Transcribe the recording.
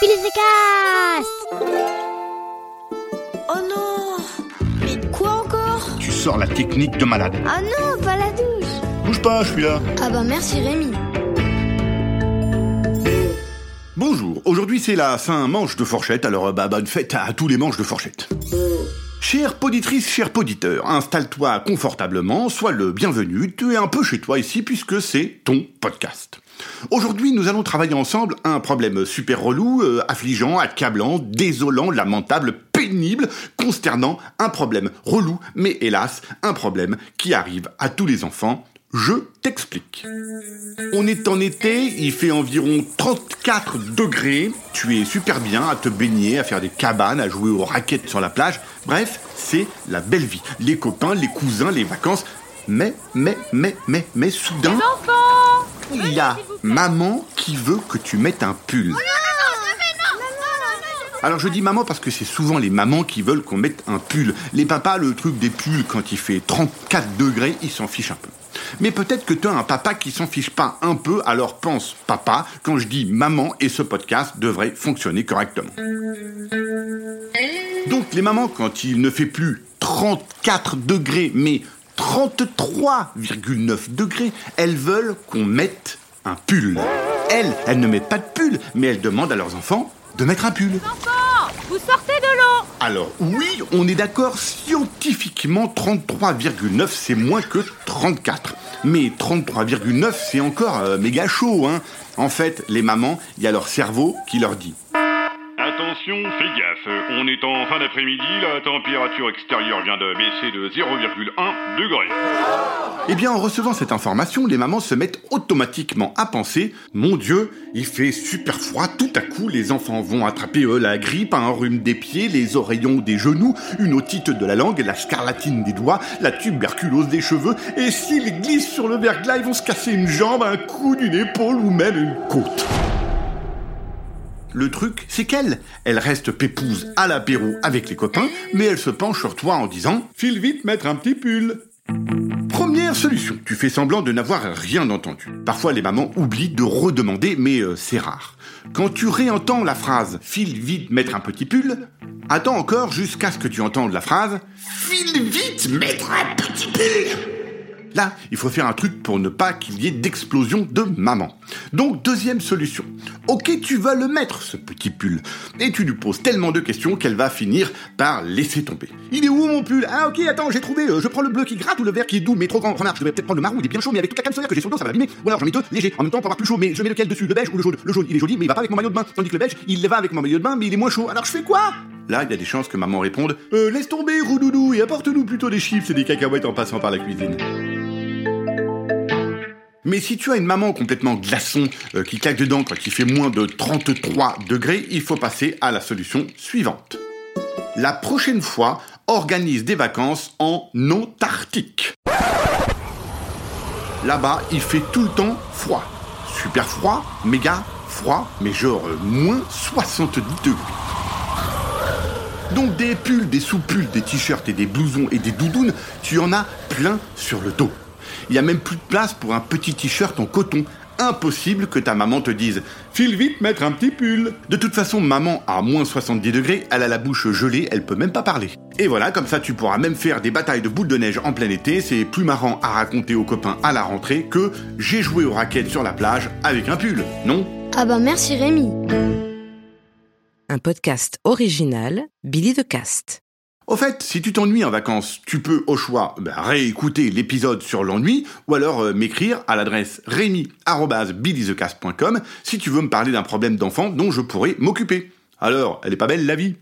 Cast Oh non Mais quoi encore? Tu sors la technique de malade. Ah non, pas la douche Bouge pas, je suis là. Ah bah merci Rémi. Bonjour, aujourd'hui c'est la fin manche de fourchette, alors euh, bah, bonne fête à tous les manches de fourchette. Chère poditrice, cher poditeur, installe-toi confortablement, sois le bienvenu, tu es un peu chez toi ici puisque c'est ton podcast. Aujourd'hui, nous allons travailler ensemble un problème super relou, euh, affligeant, accablant, désolant, lamentable, pénible, consternant, un problème relou, mais hélas, un problème qui arrive à tous les enfants. Je t'explique. On est en été, il fait environ 34 degrés, tu es super bien à te baigner, à faire des cabanes, à jouer aux raquettes sur la plage, bref, c'est la belle vie. Les copains, les cousins, les vacances, mais, mais, mais, mais, mais, soudain... Il y a maman qui veut que tu mettes un pull. Alors je dis maman parce que c'est souvent les mamans qui veulent qu'on mette un pull. Les papas, le truc des pulls quand il fait 34 degrés, ils s'en fichent un peu. Mais peut-être que tu as un papa qui s'en fiche pas un peu, alors pense papa quand je dis maman et ce podcast devrait fonctionner correctement. Donc les mamans, quand il ne fait plus 34 degrés, mais 33,9 degrés, elles veulent qu'on mette un pull. Elles, elles ne mettent pas de pull, mais elles demandent à leurs enfants de mettre un pull. Vous sortez de l'eau Alors oui, on est d'accord, scientifiquement 33,9 c'est moins que 34. Mais 33,9 c'est encore euh, méga chaud, hein. En fait, les mamans, il y a leur cerveau qui leur dit Attention, fais gaffe, on est en fin d'après-midi, la température extérieure vient de baisser de 0,1 degré. Eh bien, en recevant cette information, les mamans se mettent automatiquement à penser Mon Dieu, il fait super froid, tout à coup, les enfants vont attraper eux, la grippe, un rhume des pieds, les oreillons des genoux, une otite de la langue, la scarlatine des doigts, la tuberculose des cheveux, et s'ils glissent sur le verglas, ils vont se casser une jambe, un cou d'une épaule ou même une côte. Le truc, c'est qu'elle, elle reste pépouse à l'apéro avec les copains, mais elle se penche sur toi en disant File vite mettre un petit pull. Première solution, tu fais semblant de n'avoir rien entendu. Parfois les mamans oublient de redemander, mais euh, c'est rare. Quand tu réentends la phrase File vite mettre un petit pull, attends encore jusqu'à ce que tu entendes la phrase File vite mettre un petit pull. Là, il faut faire un truc pour ne pas qu'il y ait d'explosion de maman. Donc, deuxième solution. Ok, tu vas le mettre, ce petit pull. Et tu lui poses tellement de questions qu'elle va finir par laisser tomber. Il est où mon pull? Ah ok, attends, j'ai trouvé. euh, je prends le bleu qui gratte ou le vert qui est doux, mais trop grand. Remarque, je devrais peut-être prendre le marron, il est bien chaud, mais avec toute la crème solaire que j'ai sur le dos, ça va abîmer. Ou alors j'en mets deux, léger. En même temps, pour avoir plus chaud, mais je mets lequel dessus? Le beige ou le jaune? Le jaune, il est joli, mais il va pas avec mon maillot de bain. Tandis que le beige, il va avec mon maillot de bain, mais il est moins chaud. Alors je fais quoi? Là, il y a des chances que maman réponde euh, Laisse tomber, roudoudou, et apporte-nous plutôt des chips et des cacahuètes en passant par la cuisine. Mais si tu as une maman complètement glaçon euh, qui claque dedans quand il fait moins de 33 degrés, il faut passer à la solution suivante. La prochaine fois, organise des vacances en Antarctique. Là-bas, il fait tout le temps froid. Super froid, méga froid, mais genre euh, moins 70 degrés. Donc des pulls, des sous-pulls, des t-shirts et des blousons et des doudounes, tu en as plein sur le dos. Il n'y a même plus de place pour un petit t-shirt en coton. Impossible que ta maman te dise File vite mettre un petit pull. De toute façon, maman a moins 70 degrés, elle a la bouche gelée, elle peut même pas parler. Et voilà, comme ça tu pourras même faire des batailles de boules de neige en plein été, c'est plus marrant à raconter aux copains à la rentrée que j'ai joué aux raquettes sur la plage avec un pull, non? Ah bah merci Rémi. Un podcast original Billy de Cast. Au fait, si tu t'ennuies en vacances, tu peux au choix bah, réécouter l'épisode sur l'ennui ou alors euh, m'écrire à l'adresse rémi@billythecast.com si tu veux me parler d'un problème d'enfant dont je pourrais m'occuper. Alors, elle est pas belle la vie?